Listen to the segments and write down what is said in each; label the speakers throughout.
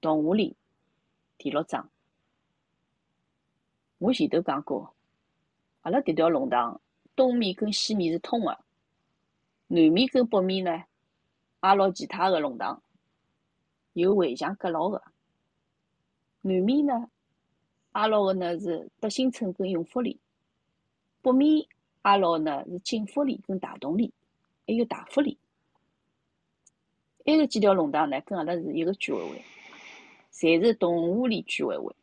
Speaker 1: 动物里第六章，我前头讲过，阿拉迭条弄堂东面跟西面是通个，南面跟北面呢，挨牢其他个弄堂有围墙隔牢个。南面呢，挨牢个呢是德兴村跟永福里，北面挨牢呢是景福里跟大同里，还有大福里。埃个几条弄堂呢，跟阿拉是一个居委会。侪是动物里居委会，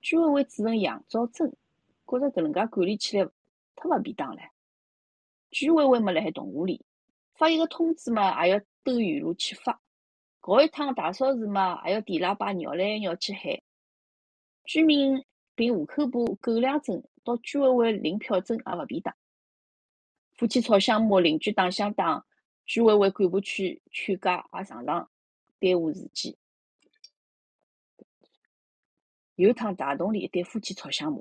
Speaker 1: 居委会主任杨兆珍觉着搿能介管理起来忒勿便当了。居委会嘛辣海动物里，发一个通知嘛也要兜远路去发，搞一趟大扫除嘛也要提喇叭绕来绕去喊。居民凭户口簿、狗粮证到居委会领票证也勿便当。夫妻吵相骂，邻居打相打，居委会干部去劝架也常常耽误时间。有趟大同里一对夫妻吵相骂，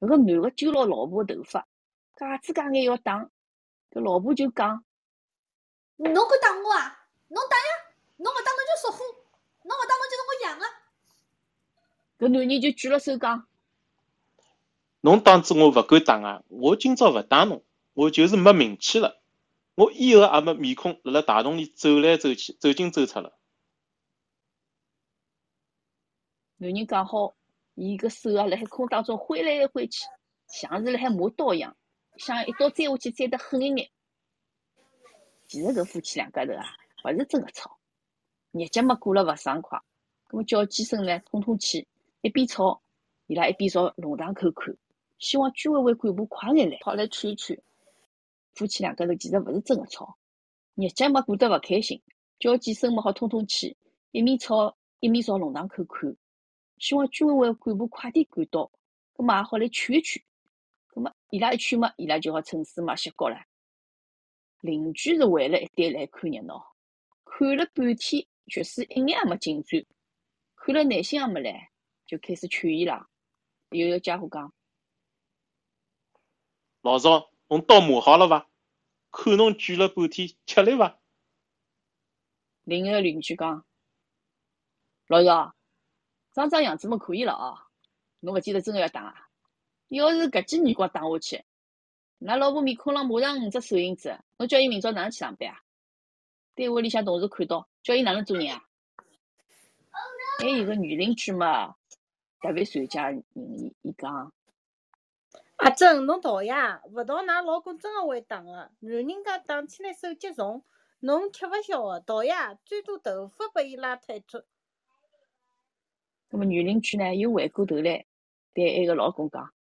Speaker 1: 搿个男个揪牢老婆个头发，介子介眼要打，搿老婆就讲：
Speaker 2: 侬敢打我啊？侬打呀！侬勿打侬就属虎，侬勿打侬就是我养
Speaker 1: 个。搿男人就举了手讲：
Speaker 3: 侬打子我勿敢打啊！我今朝勿打侬，我就是没名气了，我以后也没面孔辣辣大同里走来走去、走进走出了。
Speaker 1: 男人讲好。伊个手啊，辣海空当中挥来挥去，像是辣海磨刀一样，想一刀斩下去斩得狠一眼。其实搿夫妻两家头啊，勿是真个吵，日脚嘛过了勿爽快，搿么叫几声呢，通通气。一边吵，伊拉一边朝弄堂口看，希望居委会干部快眼来，跑来劝一劝。夫妻两家头其实勿是真个吵，日脚嘛过得勿开心，叫几声嘛好通通气，一面吵一面朝弄堂口看。希望居委会干部快点赶到，葛末也好来劝一劝。葛末伊拉一劝嘛，伊拉就好趁势嘛歇觉了。邻居是围了一堆来看热闹，看了半天，确实一眼也没进展。看了耐心也没来，就开始劝伊拉。有一个家伙讲：“
Speaker 3: 老赵，侬刀磨好了伐？看侬举了半天，吃力伐？”
Speaker 1: 另一个邻居讲：“老赵。”长长样子么可以了哦，侬勿记得真个要打啊？要是搿记耳光打下去，㑚老婆面孔浪马上五只手印子，侬叫伊明朝哪能去上班啊？单位里向同事看到，叫伊哪能做人啊？还有个女邻居嘛，特别善解人意，伊讲：
Speaker 4: 阿珍，侬逃呀？勿逃，㑚老公真个会打个。男人家打起来手脚重，侬吃勿消个。逃呀，最多头发拨伊拉脱一撮。
Speaker 1: 那么女邻居呢，又回过头来对埃个老公讲：“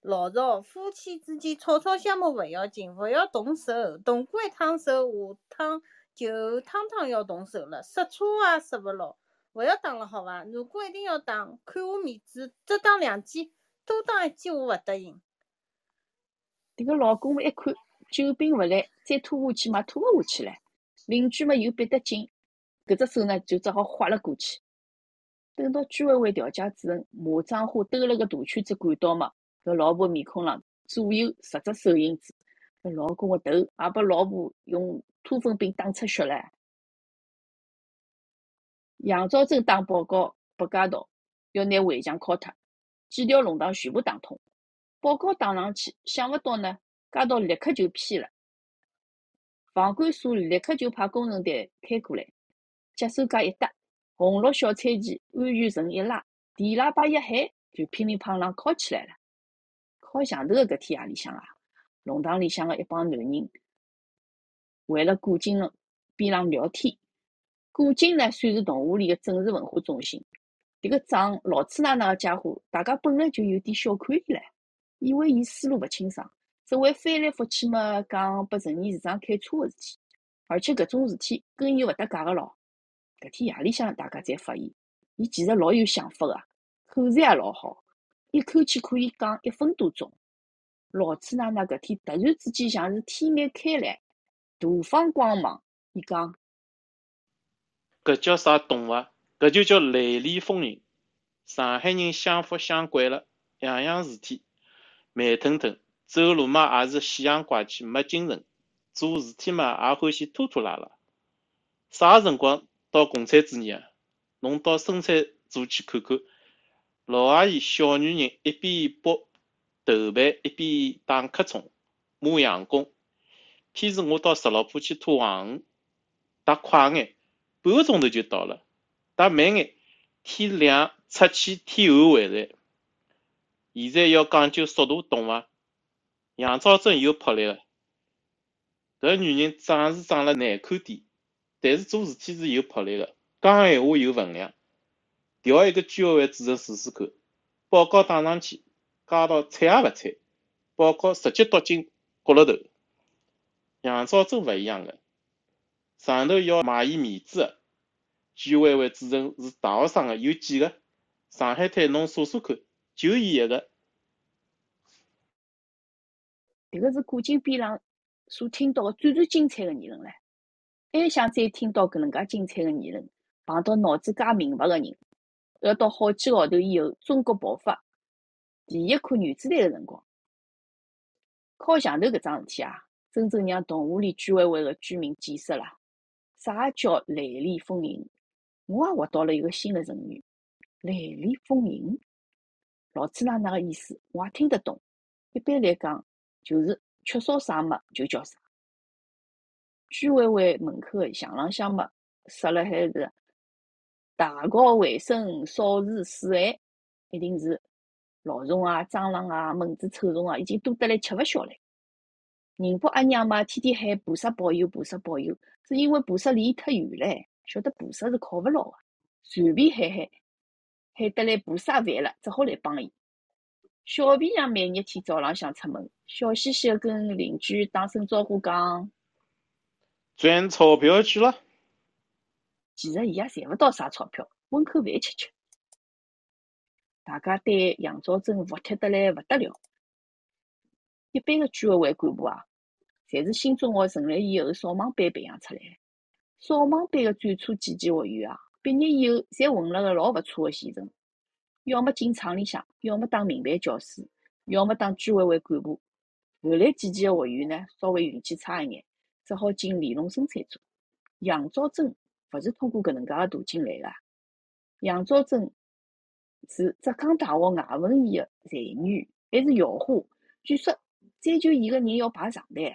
Speaker 4: 老赵，夫妻之间吵吵相骂勿要紧，勿要动手。动过一趟手，下趟就趟趟要动手了。刹车也刹勿牢，勿要打了，好伐？如果一定要打，看我面子，只打两记，多打一记我勿答应。”
Speaker 1: 迭个老公，一看久病勿来，再拖下去嘛，拖勿下去了。邻居嘛又逼得紧，搿只手呢就只好划了过去。等到居委会调解主任马章花兜了个大圈子赶到嘛，搿老婆面孔浪左右十只手印子，搿老公个头也被老婆用拖粪柄打出血唻。杨兆珍打报告拨街道，要拿围墙敲脱，几条弄堂全部打通。报告打上去，想勿到呢，街道立刻就批了，房管所立刻就派工程队开过来，脚手架一搭。红绿小彩旗安全绳一拉，电喇叭一喊，就乒铃乓啷敲起来了。敲响头的搿天夜里向啊，弄堂里向的一帮男人围了古井的边浪聊天。古井呢，算是动物里的政治文化中心。迭个长老粗奶奶个家伙，大家本来就有点小看伊唻，以为伊思路勿清爽，只会翻来覆去么讲拨陈年市长开车个事体，而且搿种事体跟伊勿搭界个咯。搿天夜里向，大家才发现，伊其实老有想法个，口才也老好，一口气可以讲一分多钟。老次奶奶搿天突然之间像是天眼开来，大放光芒。伊讲：“
Speaker 3: 搿叫啥动物？搿就叫雷厉风行。上海人享福享惯了，样样事体慢腾腾，走路嘛也是西洋怪气，没精神，做事体嘛也欢喜拖拖拉拉。啥辰光？”到共产主义啊！侬到生产组去看看，老阿姨小女人一边剥豆瓣，一边打瞌虫、磨洋工。偏是我到石老铺去拖黄鱼，打快眼，半个钟头就到了；打慢眼，天亮出去，天暗回来。现在要讲究速度，懂伐？杨昭贞又扑来了。搿女人长是长了难看点，但是做事体是有魄力个，讲闲话有分量。调一个居委会主任试试看，报告打上去，街道睬也勿睬，报告直接丢进角落头。杨昭贞勿一样个，上头要卖伊面子个。居委会主任是大学生个，有几个？上海滩侬数数看，就伊一个。
Speaker 1: 迭个是古今边浪。所听到个最最精彩个议论唻，还想再听到搿能介精彩个议论，碰到脑子介明白个人，要到好几个号头以后，中国爆发第一颗原子弹个辰光，靠墙头搿桩事体啊，真正让动物里居委会个居民见识了，啥叫雷厉风行？我也学到了一个新的成语，雷厉风行。老子哪哪个意思？我也听得懂。一般来讲，就是。缺少啥么就叫啥。居委会门口个墙浪向么，设了海是大搞卫生、扫除水害，一定是老虫啊、蟑螂啊、蚊子、臭虫啊，已经多得来吃勿消了。宁波阿娘嘛，天天喊菩萨保佑、菩萨保佑，是因为菩萨离伊太远唻，晓得菩萨是靠勿牢个，随便喊喊，喊得来菩萨烦了，只好来帮伊。小皮匠每日天早浪向出门，笑嘻嘻个跟邻居打声招呼，讲
Speaker 3: 赚钞票去了。
Speaker 1: 其实伊也赚勿到啥钞票，混口饭吃吃。大家对杨兆珍服帖得来勿得了。一般个居委会干部啊，侪是新中学成立以后扫盲班培养出来。扫盲班个最初几期学员啊，毕业以后侪混了个老勿错个前程。要么进厂里向，要么当民办教师，要么当居委会干部。后来几期个学员呢，稍微运气差一眼，只好进联农生产组。杨兆珍勿是通过搿能介个途径来个。杨兆珍是浙江大学外文系个才女，还是校花。据说追求伊个人要排长队。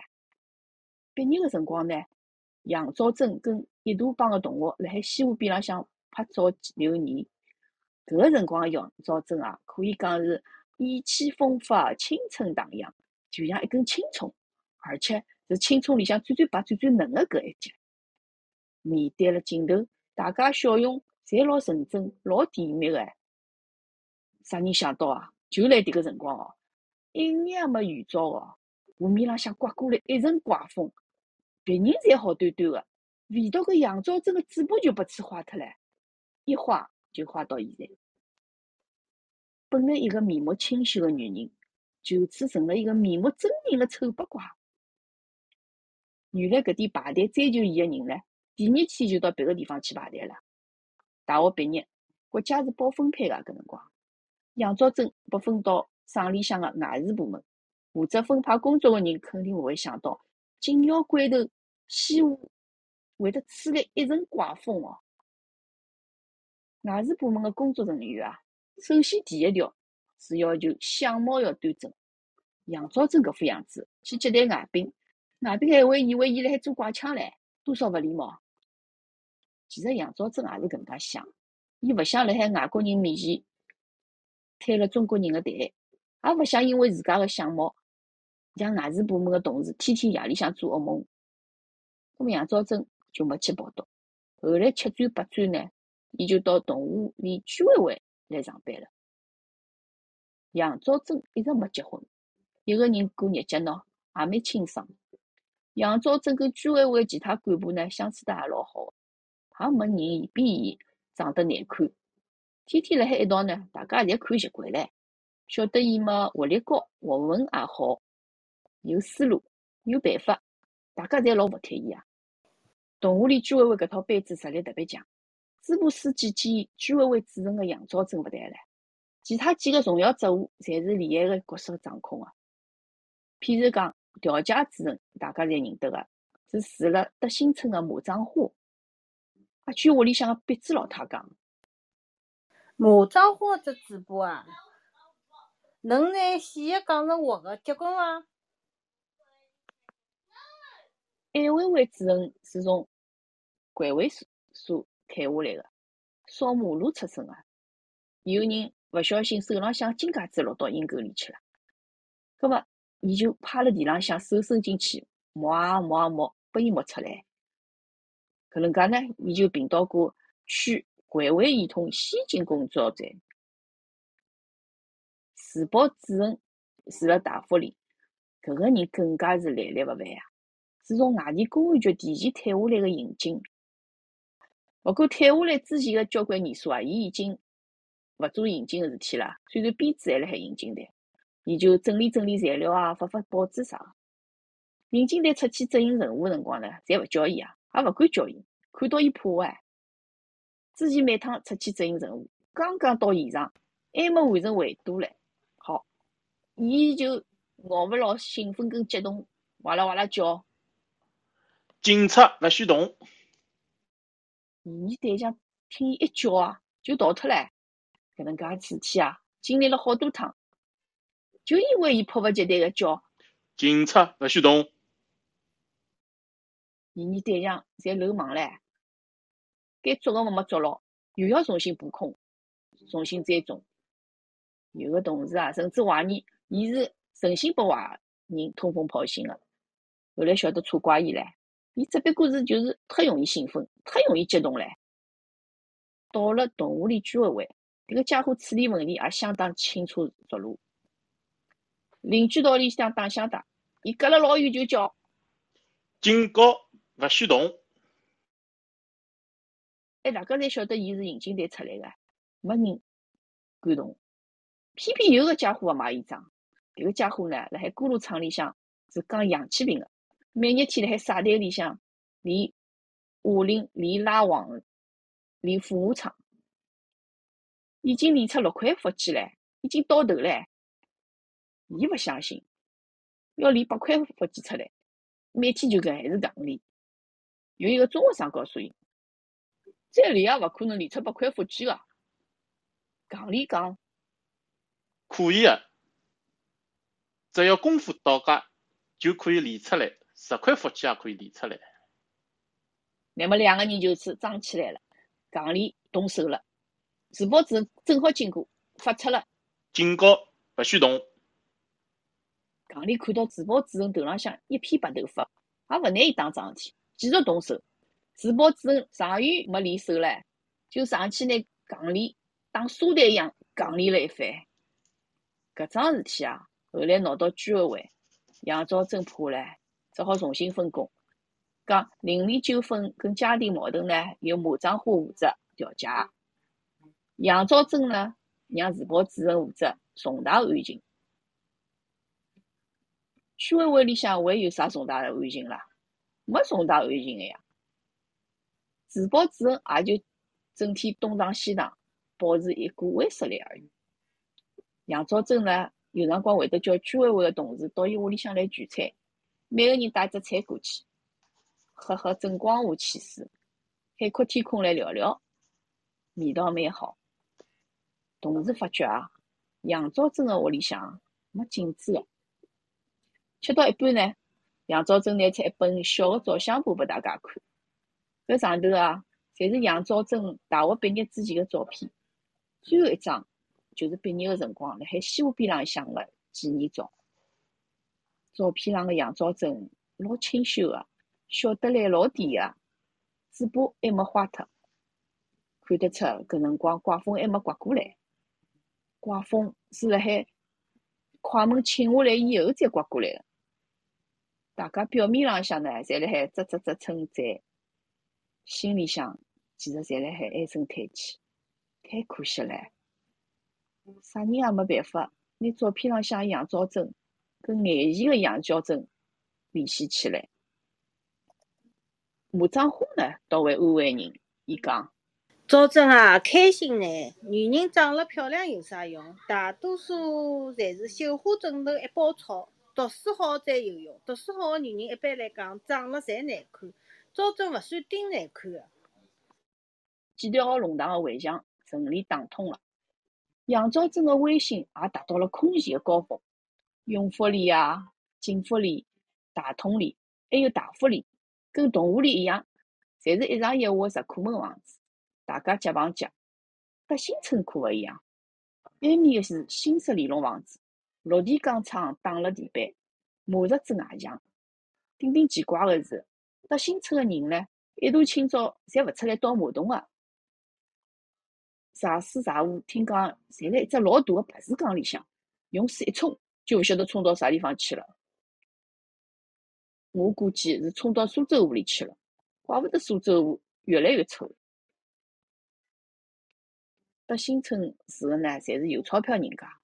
Speaker 1: 毕业个辰光呢，杨兆珍跟一大帮个同学辣海西湖边浪向拍照留念。搿个辰光个杨兆珍啊，可以讲是意气风发、青春荡漾，就像一根青葱，而且是青春里向最最白、最最嫩个搿一截。面对了镜头，大家笑容侪老纯真、老甜蜜个。啥人想到啊？就辣迭个辰光哦，一眼也没预兆哦，湖面浪向刮过来一阵怪风，别人侪好端端个，唯独搿杨兆珍个嘴巴就被吹坏脱唻，一坏就坏到现在。本来一个面目清秀个女人，就此成了一个面目狰狞个丑八怪。原来搿点排队追求伊个人呢，第二天就到别个地方去排队了。大学毕业，国家是包分配个搿辰光，杨兆珍被分到省里向个外事部门，负责分派工作个人肯定勿会想到，紧要关头西湖会得吹来一阵怪风哦。外事部门个工作人员啊。首先，第一条是要求相貌要端正。杨兆珍搿副样子去接待外宾，外边还会以为伊辣海做怪腔唻，多少勿礼貌。其实杨兆珍也是搿能介想，伊勿想辣海外国人面前摊了中国人个台，也勿想因为自家个相貌让外事部门个同事天天夜里向做噩梦。咾杨兆珍就没去报道。后来七转八转呢，伊就到动物里居委会。来上班了。杨兆珍一直没结婚，一个人过日脚喏，也蛮清爽。杨兆正跟居委会其他干部呢相处得也老好，也没人比伊长得难看。天天辣海一道呢，大家侪看习惯唻，晓得伊嘛学历高，学问也好，有思路，有办法，大家侪老服帖伊啊。动物里居委会搿套班子实力特别强。支部书记兼居委会主任个杨兆正勿谈唻，其他几个重要职务侪是厉害个角色掌控个。譬如讲调解主任，大家侪认得个，是住辣德兴村个马庄花。阿句屋里向个壁纸老太讲，
Speaker 4: 马章花只嘴巴啊，能拿细个讲成活个，结棍伐？
Speaker 1: 艾薇薇主任是从环卫所所退下来个，扫马路出身个。有人勿小心手浪向金戒指落到阴沟里去了，葛末伊就趴辣地浪向手伸进去摸啊摸啊摸，拨伊摸出来。搿能介呢，伊就寻到过区环卫系统先进工作站，自保主任住辣大福里，搿个人更加是来历勿凡啊，是从外地公安局提前退下来个刑警。勿过退下来之前个交关年数啊，伊已经勿做刑警个事体了。虽然编制还辣海刑警队，伊就整理整理材料啊，发发报纸啥个。刑警队出去执行任务个辰光呢，侪勿叫伊啊。也勿敢叫伊，看到伊怕哎。之前每趟出去执行任务，刚刚到现场，还没完成围堵唻，好，伊就熬勿牢兴奋跟激动，哇啦哇啦叫。
Speaker 3: 警察勿许动！
Speaker 1: 嫌疑对象听伊一叫啊，就逃脱唻。搿能介事体啊，经历了好多趟，就因为伊迫不及待个叫。
Speaker 3: 警察勿许动！
Speaker 1: 嫌疑对象侪漏网唻，该捉个没捉牢，又要重新布控，重新栽种。有个同事啊，甚至怀疑伊是存心拨坏人通风报信个。后来晓得错怪伊唻，伊只不过是就是太容易兴奋，太容易激动唻。到了同屋里居委会，迭个家伙处理问题也相当清楚熟路。邻居道里向打相打，伊隔了老远就叫。
Speaker 3: 警告！勿许动！
Speaker 1: 哎，大家侪晓得伊是刑警队出来个，没人敢动。偏偏有个家伙勿买衣裳，迭个家伙呢，辣海锅炉厂里向是讲氧气瓶个，每日天辣海晒台里向练哑铃、练拉网、练俯卧撑，已经练出六块腹肌唻，已经到头唻。伊勿相信，要练八块腹肌出来，每天就搿还是硬练。有一个中学生告诉伊，再练也勿可能练出八块腹肌个。讲理讲，
Speaker 3: 可以个，只要功夫到家，就可以练出来，十块腹肌也可以练出来。
Speaker 1: 那么两个人就此装起来了，讲理动手了。自保主任正好经过，发出了
Speaker 3: 警告：勿许动。
Speaker 1: 讲理看到自保主任头浪向一片白头发，也勿拿伊当桩事体。继续动手，自保主任上元没练手唻，就上去拿杠铃当沙袋一样杠练了一番。搿桩事体啊，后来闹到居委会，杨兆珍怕唻，只好重新分工，讲邻里纠纷跟家庭矛盾呢，由马章花负责调解，杨兆珍呢，让自保主任负责重大案情。居委会里向会有啥重大的案情啦？没重大案情个呀，自报自恩也就整天东藏西藏，保持一股威慑力而已。杨兆珍呢，有辰光会得叫居委会个同事到伊屋里向来聚餐，每个人带只菜过去，喝喝正光华汽水，海阔天空来聊聊，味道蛮好。同事发觉啊，杨兆珍个屋里向没镜子个，吃到一半呢。杨兆珍拿出一本小个照相簿拨大家看，搿上头啊，侪是杨兆珍大学毕业之前个照片，最后一张就是毕业个辰光辣海西湖边浪向个纪念照。照片上个杨兆珍老清秀个，笑得来老甜个，嘴巴还没花脱，看得出搿辰光刮风还没刮过来，刮风是辣海快门请下来以后再刮过来个。大家表面浪向呢，侪辣海啧啧啧称赞，心里向其实侪辣海唉声叹气，太可惜唻！啥人也没办法拿照片浪向杨兆珍跟眼前个杨娇珍联系起来。马掌花呢，倒会安慰人，伊讲：
Speaker 4: 赵珍啊，开心呢！女人长了漂亮有啥用？大多数侪是绣花枕头一包草。读书好再有用，读书好个女人一般来讲长了侪难看，赵珍勿算顶难看个。
Speaker 1: 几条弄堂个围墙顺利打通了，杨兆珍个威信也达到了空前个高峰。永福里啊、锦福里、大同里，还有大福里，跟同湖里一样，侪是一上一下个石库门房子，大家结房结。德兴村可勿一样，埃面个是新式连弄房子，落地钢窗打了地板，马石子外墙。顶顶奇怪的是，德新村的人呢，一大清早侪勿出来倒马桶个，茶水茶壶听讲侪辣一只老大个白水缸里向，用水一冲，就勿晓得冲到啥地方去了。我估计是冲到苏州河里去了，怪勿得苏州河越来越臭。德新村住个呢，侪是有钞票人家，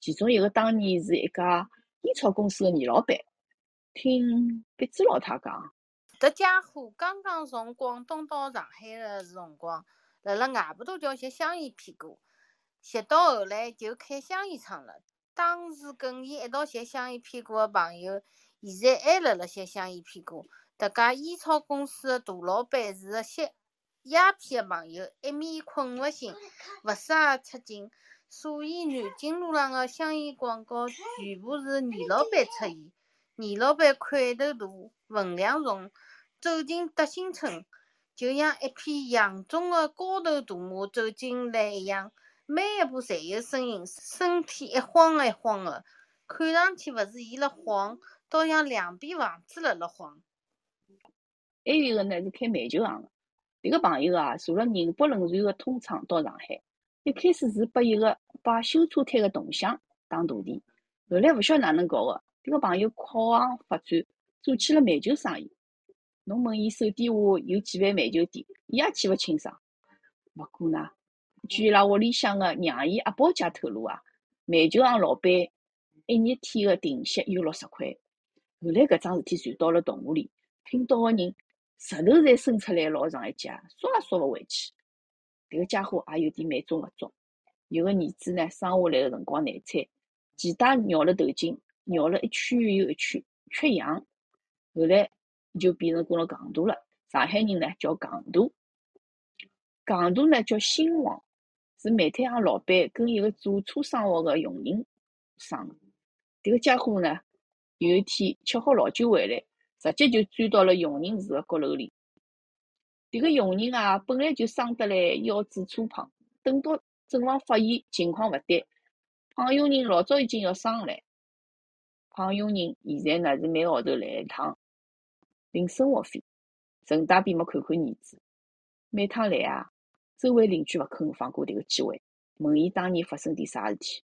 Speaker 1: 其中一个当年是一家烟草公司个女老板。听别子老太讲，
Speaker 4: 这家伙刚刚从广东到上海个辰光，辣辣外婆头桥吸香烟屁股，吸到后来就开香烟厂了。当时跟伊一道吸香烟屁股个朋友，现在还辣辣吸香烟屁股。迭家烟草公司个大老板是个吸。鸦片个朋友一面困勿醒，勿适出境，所以南京路上个香烟广告全部是倪老板出现。倪老板块头大，分量重，走进德兴村，就像一匹扬中个高头大马走进来一样，每一步侪有声音，身体一晃一晃个，看上去勿是伊辣晃，倒像两边房子辣辣晃。
Speaker 1: 还有一个呢是开煤球行个。迭个朋友啊，坐了宁波轮船个通舱到上海，一开始是拨一个摆修车摊个同乡当徒弟，后来勿晓得哪能搞个，迭个朋友跨行发展，做起了煤球生意。侬问伊手底下有几万煤球店，伊也记勿清爽。勿过呢，据伊拉屋里向个娘姨阿宝姐透露啊，煤球行老板一日天个定息有六十块。后来搿桩事体传到了同屋里，听到个人。舌头侪伸出来老长一截，缩也缩勿回去。迭个家伙也有点美中勿足。有个儿子呢，生下来个辰光难产，脐带绕了头颈，绕了一圈又一圈，缺氧。后来就变成过了戆大了。上海人呢叫戆大，戆大呢叫兴旺，是煤炭行老板跟一个做车生活个佣人生。迭个家伙呢，有一天吃好老酒回来。直接就钻到了佣人住个阁楼里。迭个佣人啊，本来就生得来腰肢粗胖，等到正房发现情况勿对，胖佣人老早已经要生了。胖佣人现在呢是每个号头来一趟领生活费，顺带便没看看儿子。每趟来啊，周围邻居勿肯放过迭个机会，问伊当年发生点啥事体。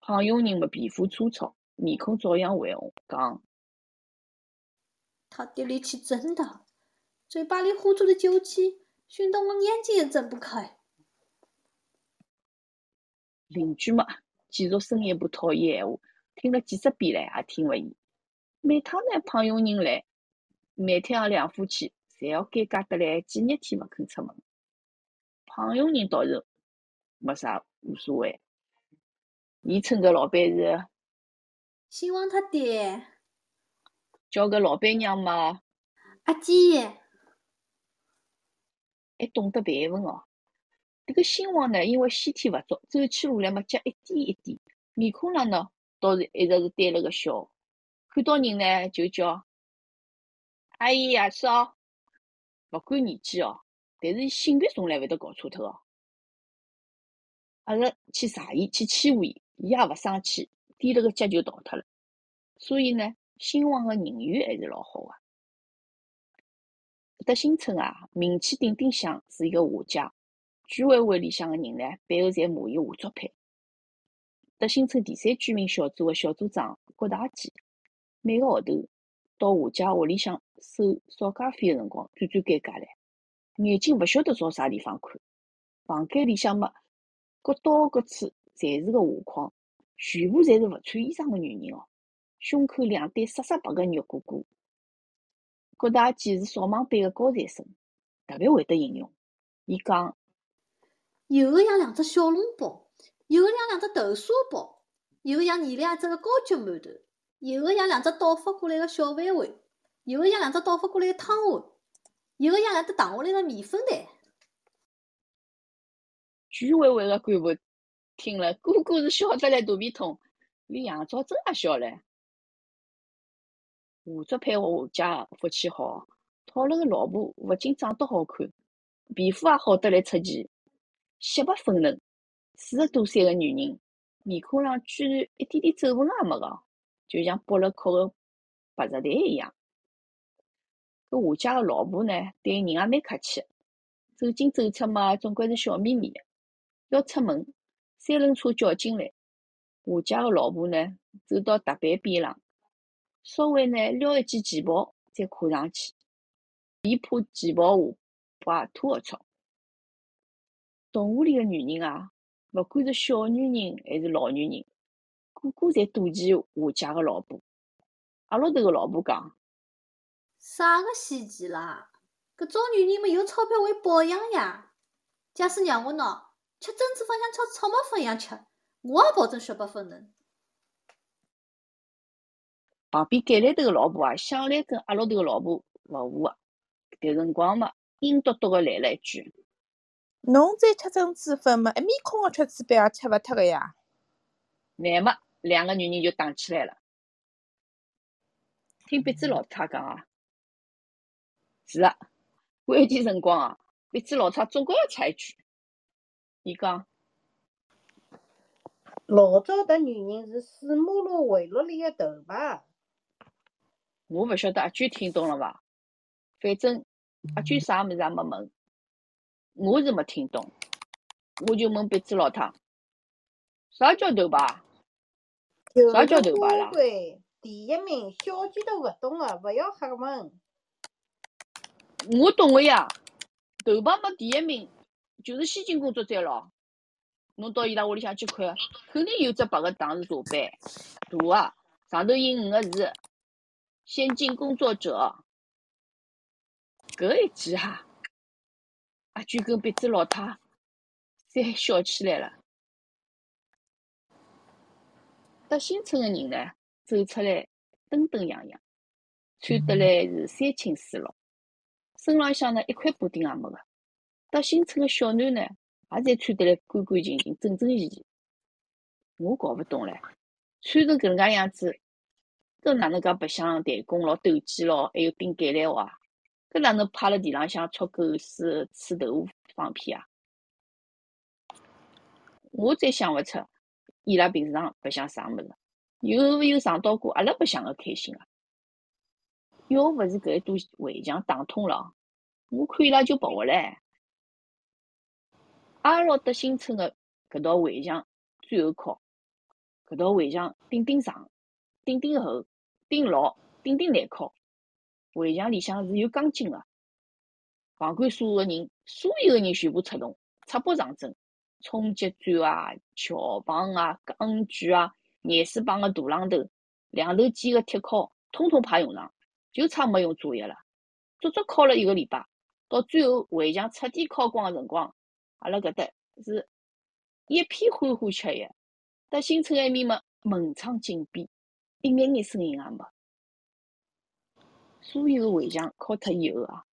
Speaker 1: 胖佣人么皮肤粗糙，面孔照样恢红，讲。
Speaker 2: 他的力气真大，嘴巴里呼出的酒气，熏得我眼睛也睁不开。
Speaker 1: 邻居嘛，继续深一步讨厌闲话，听了几十遍了，也听勿厌。每趟呢，胖佣人来，煤炭行两夫妻侪要尴尬得来几日天勿肯出门。胖佣人倒是没啥无所谓，伊称搿老板是
Speaker 2: 兴旺他爹。
Speaker 1: 叫个老板娘嘛，
Speaker 2: 阿姐，
Speaker 1: 还懂得盘问哦。迭个兴旺呢，因为先天勿足，走起路来嘛脚一点一点，面孔上呢倒是一直是呆了个笑，看到人呢就叫阿姨阿嫂，勿管年纪哦，但是性别从来会得搞错脱哦。阿拉去查伊，去欺负伊，伊也勿生气，踮了个脚就逃脱了。所以呢。兴旺个人缘还是老好个。德兴村啊，名气顶顶响，是一个画家。居委会里向个人呢，背后侪骂伊画作派。德兴村第三居民小组个小组长郭大姐，每个号头到画家屋里向收扫街费个辰光，最最尴尬唻，眼睛勿晓得朝啥地方看。房间里向嘛，各刀各处侪是个画框，全部侪是勿穿衣裳个女人哦。胸口两对煞煞白个肉鼓鼓，郭大姐是扫盲班个高材生，特别会得形容。伊讲，
Speaker 2: 有个像两只小笼包，有个像两只豆沙包，有个像捏两只个高级馒头，有个像两只倒发过来个小饭碗，有个像两只倒发过来个汤碗，有个像两只打下来个面粉袋。
Speaker 1: 居委会个干部听了，个个是笑得来肚皮痛，连杨兆珍也笑了。吴竹配合谢家福气好，讨了个老婆，勿仅长得好看，皮肤也好得来出奇，雪白粉嫩。四十多岁个女人，面孔上居然一点点皱纹也没个，就像剥了壳个白石蛋一样。搿谢家个老婆呢，对人也蛮客气，走进走出嘛，总归是笑眯眯个。要出门，三轮车叫进来，谢家个老婆呢，走到踏板边浪，稍微呢撩一记旗袍，再跨上去，伊怕旗袍下把脱个操。动画里个女人啊！勿管是小女人还是老女人，个个侪妒忌谢家个老婆。阿拉头个老婆讲：
Speaker 2: 啥个稀奇啦？搿种女人么有钞票会保养呀。假使让我喏，吃珍珠粉像吃草莓粉一样吃，我也保证雪白粉嫩。
Speaker 1: 旁边盖来头个老婆啊，想来跟阿拉头个老婆勿和个，迭辰光嘛，阴笃笃个来了一句。
Speaker 5: 侬再吃珍珠粉嘛？一面孔个吃嘴板也吃勿脱个呀！
Speaker 1: 乃末两个女人就打起来了。听鼻子老太讲啊，是啊，关键辰光啊，鼻子老太总归要插一句。伊讲，
Speaker 4: 老早迭女人是水马路围落里的头牌。
Speaker 1: 我勿晓得阿娟听懂了伐？反正阿娟啥物事也没问。我是没听懂，我就问鼻子老太，啥叫头牌？啥叫头牌啦？
Speaker 4: 第一名，小鸡都勿懂个，勿要瞎问。
Speaker 1: 我懂个呀，头牌没第一名，就是先进工作站咯。侬到伊拉屋里向去看，肯定有只白个糖是茶板，大啊，上头印五个字，先进工作者。搿一记哈。阿娟跟鼻子老太侪笑起来了。搭新村个人呢，走出来登登样样，穿得来是三青四绿，身浪向呢一块补丁也没个。搭新村个小囡呢，也侪穿得来干干净净、整整齐齐。我搞勿懂唻，穿成搿能介样子，搿哪能介白相弹弓老、斗鸡咯，还有顶橄榄核啊？搿哪能趴辣地浪向撮狗屎、吹豆腐、放屁啊？我再想勿出伊拉平常白相啥物事，有勿有尝到过阿拉白相个开心啊？要勿是搿一堵围墙打通了，我看伊拉就跑唻。阿拉搭新村个搿道围墙最后靠，搿道围墙顶顶长、顶顶厚、顶牢、顶顶难靠。围墙里向是有钢筋的，房管所的人，所有的人全部出动，赤膊上阵，冲击钻啊、撬棒啊、钢锯啊、廿四磅个大榔头、两头尖个铁锹，统统派用场，就差没用作业了。足足敲了一个礼拜，到最后围墙彻底敲光的辰光，阿拉搿搭是一片欢呼雀跃，搭新村埃面嘛门窗紧闭，一眼眼声音也没。所有个围墙敲脱以后啊，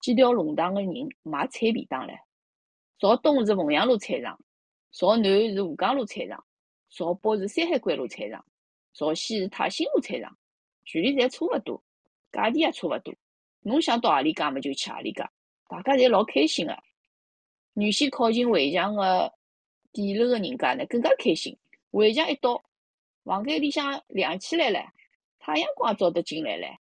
Speaker 1: 几条弄堂个人买菜便当唻。朝东是凤阳路菜场，朝南是吴江路菜场，朝北是山海关路菜场，朝西是泰兴路菜场。距离侪差勿多，价钿也差勿多。侬想到何里家么就去何里家，大家侪老开心个。原先靠近围墙个底楼个人家呢，更加开心。围墙一倒，房间里向亮起来了，太阳光照得进来了。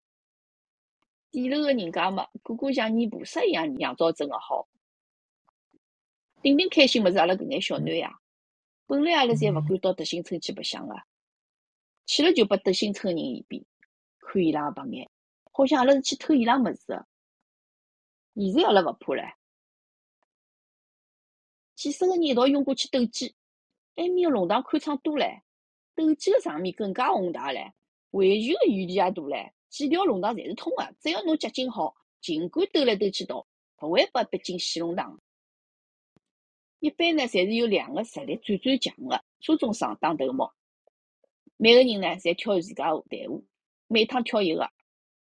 Speaker 1: 底楼个人家嘛，个个像念菩萨一样样照真个好。顶顶开心么是阿拉搿眼小囡呀。本来阿拉侪勿敢到德兴村去白相个，去了就拨德兴村人嫌边，看伊拉个白眼，好像阿拉是去偷伊拉物事个。现在阿拉勿怕唻，几十个人一道涌过去斗鸡，埃面个弄堂宽敞多唻，斗鸡个场面更加宏大唻，围拳个余地也大唻。几条弄堂侪是通个，只要侬脚劲好，尽管斗来斗去倒，勿会被逼进死弄堂。一般呢，侪是有两个实力最最强个初中生当头目，每个人呢，侪挑自家队伍，每趟挑一个，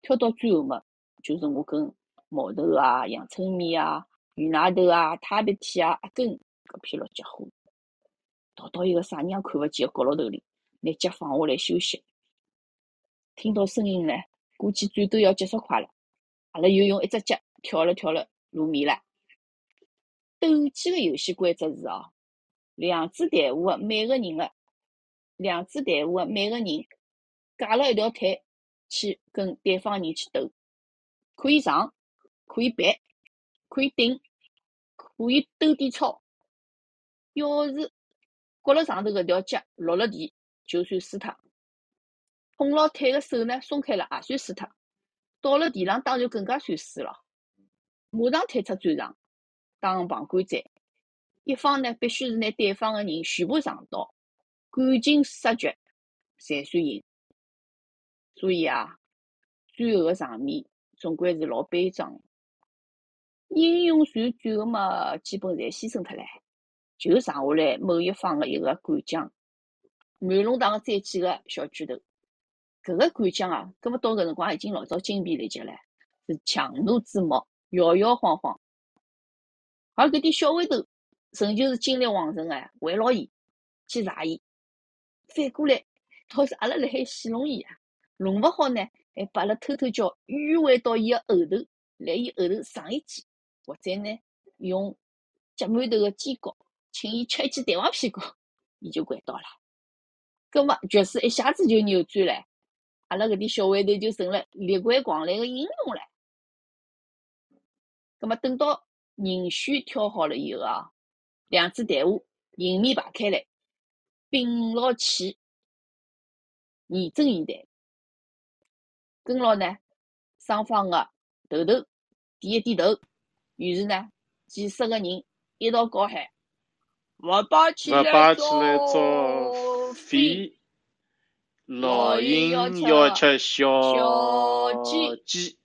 Speaker 1: 挑到最后嘛，就是我跟毛头啊、杨春面啊、鱼奶头啊、太白天啊、阿根搿批落家伙，逃到一个啥人也看勿见个角落头里，拿脚放下来休息。听到声音呢，估计战斗要结束快了。阿拉又用一只脚跳了跳了入面了。斗鸡个游戏规则是哦，两支队伍个每个人个两支队伍个每个人架了一条腿去跟对方人去斗，可以上，可以别，可以顶，可以斗点操。要是脚了上头搿条脚落了地，就算输脱。碰牢腿个手呢，松开了也算输脱。倒了地上打就更加算输了。马上退出战场，当旁观者。一方呢，必须是拿对方个人全部上到，赶尽杀绝，才算赢。所以啊，最后个场面总归是老悲壮。英雄传最后嘛，基本侪牺牲脱唻，就剩下来某一方个一个干将，满龙堂的再几个小巨头。搿个干将啊，搿么到搿辰光已经老早精疲力竭唻，是强弩之末，摇摇晃晃。而搿点小豌豆，仍旧是精力旺盛哎，围牢伊去查伊。反过来，倒是阿拉辣海戏弄伊啊，弄勿好呢，还把阿拉偷偷叫迂回到伊个后头，辣伊后头上一记，或者呢，用夹馒头个尖角请伊吃一记弹簧屁股，伊就掼倒了。搿么局势一下子就扭转唻。阿拉搿点小豌豆就成了力挽狂澜个英雄唻。葛末等到人选挑好了以后啊，两支队伍迎面排开来，并牢气，严阵以待。跟牢呢，双方个头头点一点头，于是呢，几十个人一道高喊：“勿摆起来造
Speaker 3: 飞！”老鹰要吃小鸡，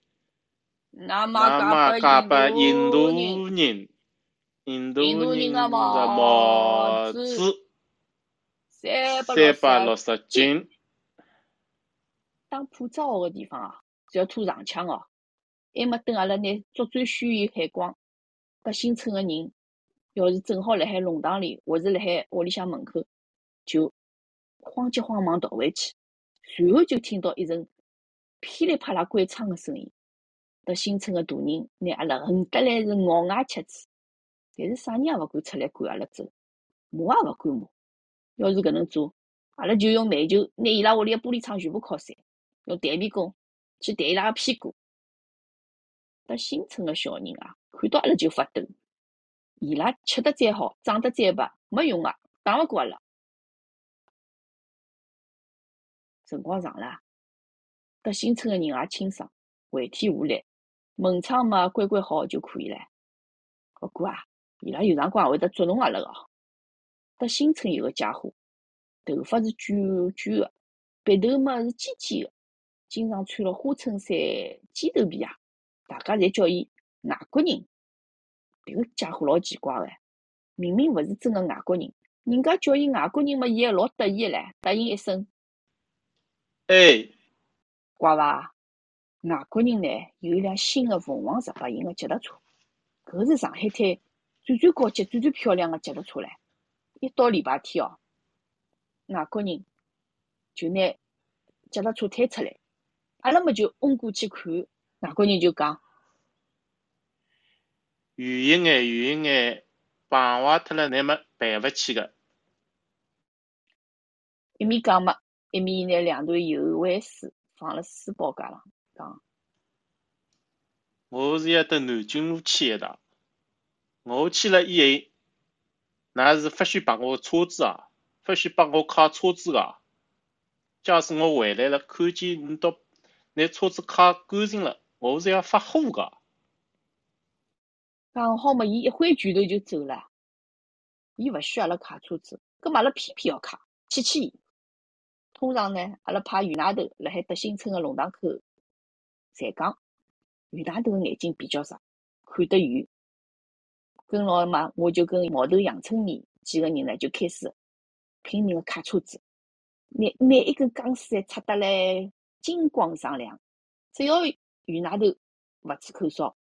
Speaker 1: 那么
Speaker 3: 加把
Speaker 1: 印
Speaker 3: 度
Speaker 1: 人，
Speaker 3: 印度
Speaker 1: 人
Speaker 3: 的
Speaker 1: 帽
Speaker 3: 子，
Speaker 1: 三
Speaker 3: 百六十斤。
Speaker 1: 打破折号个地方啊，只要吐长枪哦。还没等阿拉拿作战宣言喊光，搭新村个人要是正好辣海弄堂里，或是辣海屋里向门口，就。慌急慌忙逃回去，随后就听到一阵噼里啪啦关窗个声音。德新村个大人拿阿拉恨得来是咬牙切齿，但是啥人也勿敢出来赶阿拉走，骂也勿敢骂。要是搿能做，阿拉就用煤球拿伊拉屋里个玻璃窗全部敲碎，用弹皮弓去弹伊拉个屁股。德新村个小人啊，看到阿拉就发抖。伊拉吃得再好，长得再白，没用个，打勿过阿拉。辰光长了，德新村个人也清爽，回天无力，门窗嘛关关好就可以了。不过啊，伊拉有辰光也会得捉弄阿拉个。德新村有个家伙，头发是卷卷个，鼻头嘛是尖尖个，经常穿了花衬衫、尖头皮啊，大家侪叫伊外国人。迭个家伙老奇怪个，明明勿是真个外国人，人家叫伊外国人嘛，伊还老得意个唻，答应一声。
Speaker 3: 哎，
Speaker 1: 怪伐？外国人呢有一辆新的凤凰十八型的脚踏车，搿是上海滩最最高级、最最漂亮的脚踏车唻。一到礼拜天哦，外国人就拿脚踏车推出来，阿拉么就拥过去看。外国人就讲：“
Speaker 3: 远一眼，远一眼，碰坏脱了，乃末赔勿起个。”
Speaker 1: 一面讲嘛。一面拿两段油绘书放辣书包架浪，讲：“
Speaker 3: 我是要到南京路去一趟，我去了以后，㑚是勿许碰我车子啊，勿许帮我开车子啊。假使我回来了，看见你到拿车子开干净了，我是要发火个。”
Speaker 1: 讲好嘛，伊一挥拳头就走了。伊勿许阿拉开车子，搿阿拉偏偏要开，气气伊。通常呢，阿拉派袁大头辣海德兴村个龙塘口站岗。袁大头个眼睛比较长，看得远。跟牢嘛，我就跟毛头、杨春年几个人呢，就开始拼命个卡车子。每每一根钢丝侪擦得来金光闪亮。只要袁大头勿吹口哨，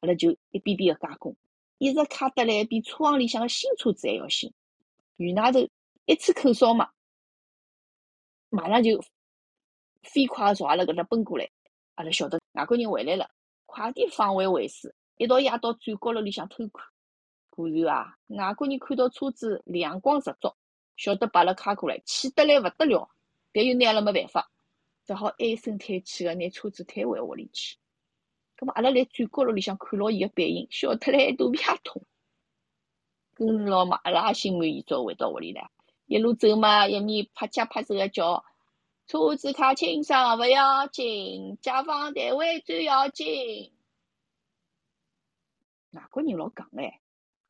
Speaker 1: 阿拉就一遍遍个加工，一直卡得来比车行里向个新车子还要新。鱼外头一吹口哨嘛，马上就飞快朝阿拉搿搭奔过来。阿拉晓得外国人回来了，快点返回会师，一道夜到展高楼里向偷看。果然啊，外国人看到车子亮光十足，晓得把阿拉开过来，气得来勿得了，但又拿阿拉没办法，只好唉声叹气个拿车子推回屋里去。葛末阿拉辣展高楼里向看牢伊个背影，笑得来肚皮也痛。跟牢嘛，阿拉也心满意足回到屋里来，一路走嘛，一面拍脚拍手个叫。车子开清爽勿要紧，解放单位最要紧。外国人老戆哎，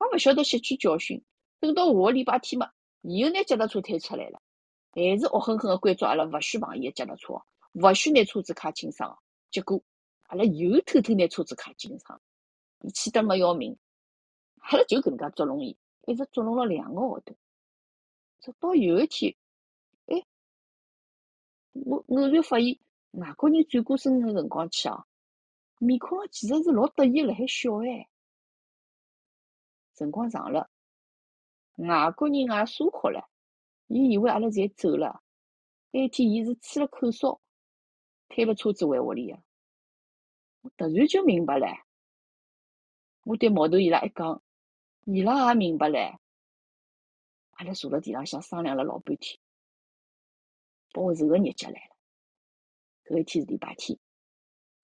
Speaker 1: 也勿晓得吸取教训。等到下个礼拜天嘛，伊又拿脚踏车推出来了，还是恶狠狠个关注阿拉勿许碰伊个脚踏车，勿许拿车子开清爽。结果阿拉又偷偷拿车子开清爽，伊气得没要命。阿拉就搿能介捉弄伊，一直捉弄了两个号头，直到有一天。哎我偶然发现，外国人转过身个辰光去哦，面孔上其实是老得意辣海笑哎。辰光长了，外国人也疏忽了，伊以为阿拉侪走了。埃天伊是吹了口哨，推了车子回屋里个。我突然就明白了，我对毛头伊拉一讲，伊拉也明白了。阿拉坐辣地浪向商量了老半天。报仇个日脚来了，搿一天是礼拜天，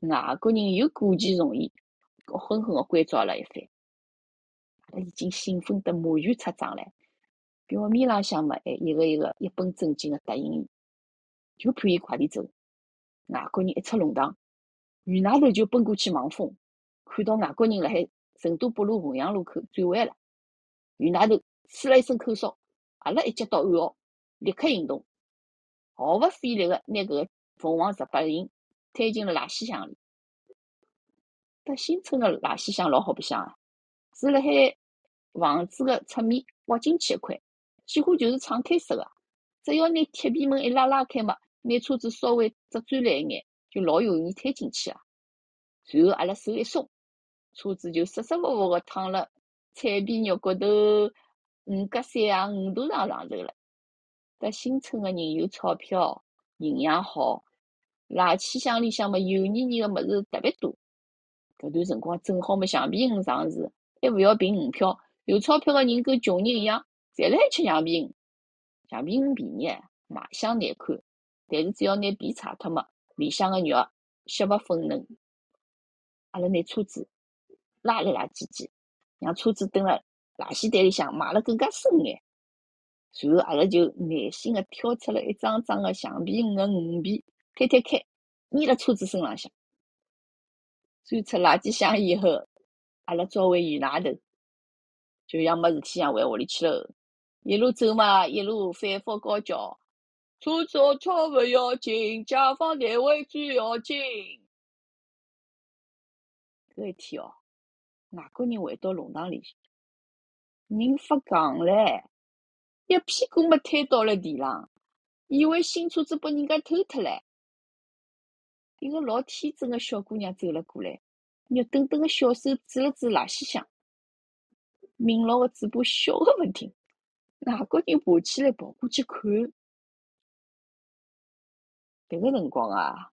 Speaker 1: 外国人又故伎重演，恶狠狠个关照了一番。阿拉已经兴奋得摩拳擦掌唻，表面浪向嘛还一个一个一本正经个答应伊，就盼伊快点走。外国人一出弄堂，鱼外头就奔过去望风，看到外国人辣海成都北路虹阳路口转弯了，鱼外头吹了一声口哨，阿拉一接到暗号，立刻行动。毫勿费力个拿搿个凤凰十八型推进了垃圾箱里。搭新村个垃圾箱老好白相啊，是辣海房子个侧面挖进去一块，几乎就是敞开式个。只要拿铁皮门一拉拉开嘛，拿车子稍微折转来一眼，就老容易推进去啊。随后阿拉手一松，车子就舒舒服服个躺辣菜皮肉骨头、五格山啊、五大上上头了。搭新村个人有钞票，营养好，垃圾箱里向么油腻腻个物事特别多。搿段辰光正好么橡皮鱼上市，还勿要凭鱼票，有钞票个人跟穷人一样，侪辣吃橡皮鱼。橡皮鱼便宜，卖相难看，但是只要拿皮拆脱么，里向个肉细勿粉嫩。阿拉拿车子拉来拉叽叽，让车子蹲辣垃圾袋里向埋了更加深眼。随后，阿拉就耐心个挑出了一张张个橡皮鱼个鱼皮，推推开，粘辣车子身浪向。钻出垃圾箱以后，阿拉找回鱼外头，就像没事体一样回屋里去了。一路走嘛，一路反复高叫：车子龌龊勿要紧，解放单位最要紧。搿一天哦，外国人回到弄堂里，人发戆唻。一屁股没推倒了地浪，以为新车子被人家偷脱了。一个老天真个小姑娘走了过来，肉墩墩个小手指了指垃圾箱，明牢个嘴巴笑个勿停。外国人爬起来跑过去看，迭个辰光啊，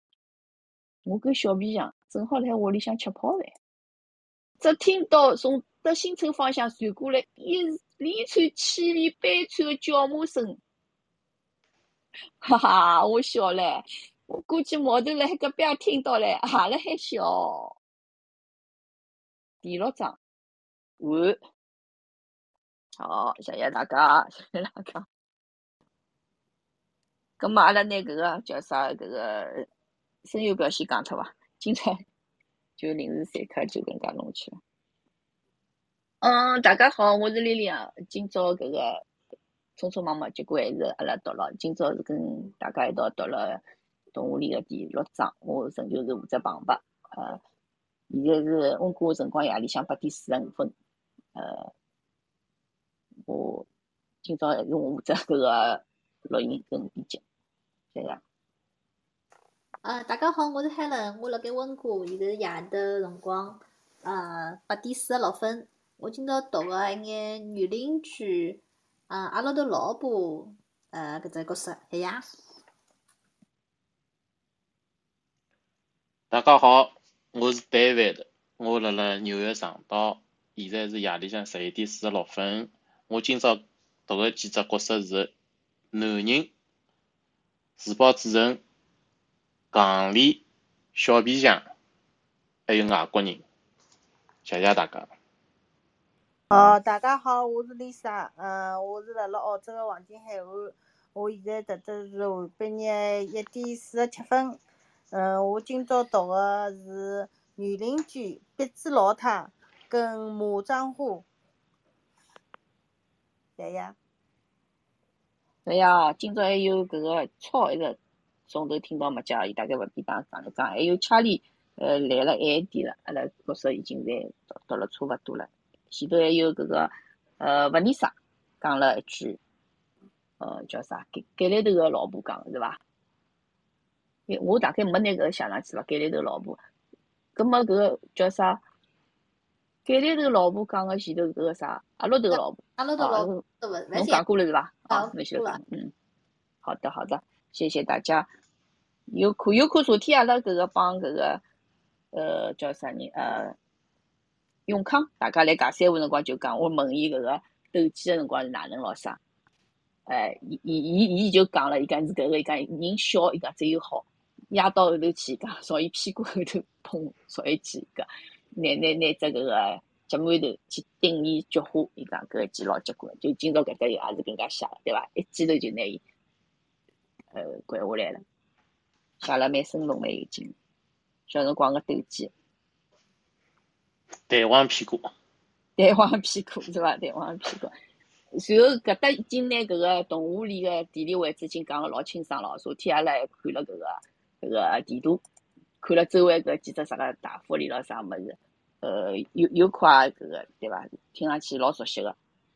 Speaker 1: 我跟小皮匠正好辣海屋里向吃泡饭，只听到从德兴村方向传过来一。连串凄厉悲惨的叫骂声，哈哈，我笑了，我估计毛头辣海隔壁听到唻，也辣海笑。第六章完，好，谢谢大家，谢谢大家。咁么，阿拉拿搿个叫啥？搿个声优表现讲脱伐？今朝就临时散客，就搿能介弄去了。嗯，大家好，我是丽丽啊。今朝搿个匆匆忙忙，结果还是阿拉读了。今朝是跟大家一道读了动画里个第六章，我仍旧是负责旁白。呃，现在是温哥华辰光夜里向八点四十五分。呃，我今朝还是我负责搿个录音跟编辑，谢谢。
Speaker 2: 呃，大家好，我是 Helen，我辣盖温哥华，现在夜头辰光，呃，八点四十六分。我今朝读个一眼女邻居，嗯，阿拉头老婆呃搿只角色，海呀。
Speaker 3: 大家好，我是 David，我辣辣纽约上岛，现在是夜里向十一点四十六分。我今朝读个几只角色是男人、自报主人、戆脸、小皮匠，还有外国人。谢谢大家。
Speaker 4: 哦，大家好，我是 Lisa，嗯，我是辣辣澳洲个黄金海岸，我现在读的是下半日一点四十七分。嗯，我今朝读个是女邻居、壁纸老太跟马掌花。谢谢。
Speaker 1: 对呀，今朝还有搿个超一个从头听到没讲，伊大概勿便当讲一讲，还有查理，呃，来了晚一点了，阿拉角色已经侪读读了差勿多了。前头还有搿个呃勿尼莎讲了一句，呃叫啥？盖盖里头个老婆讲是伐？我大概没拿搿个写上去伐？盖里头老婆，葛末搿个叫啥？盖里头老婆讲个前头搿个啥？阿拉头个老婆，
Speaker 2: 阿拉头老婆
Speaker 1: 侬讲过了是伐？
Speaker 2: 啊
Speaker 1: 哦，侬先
Speaker 2: 过
Speaker 1: 嗯，好的好的，谢谢大家。有可有可昨天阿拉搿个帮搿个呃叫啥人呃永康，大家来尬三胡辰光就讲，我问伊搿个斗鸡个辰光是哪能咾啥？哎，伊伊伊伊就讲了，伊讲是搿个，伊讲人小，伊讲只有好，压到后头去，讲朝伊屁股后头碰，朝伊去，伊讲拿拿拿只搿个脚馒头去顶伊菊花，伊讲搿一记老结棍，就今朝搿搭也是搿能介写的，对伐？一记头就拿伊呃掼下来了，写了蛮生动蛮有劲，小辰光个斗鸡。
Speaker 3: 台湾屁股，
Speaker 1: 台湾屁股是伐？台湾屁股。随后搿搭已经拿搿个动物里个地理位置已经讲个老清爽了。昨天阿拉还看了搿个搿个地图，看了周围搿几只啥个大佛里咾啥物事，呃，有有块搿个对伐？听上去老熟悉个。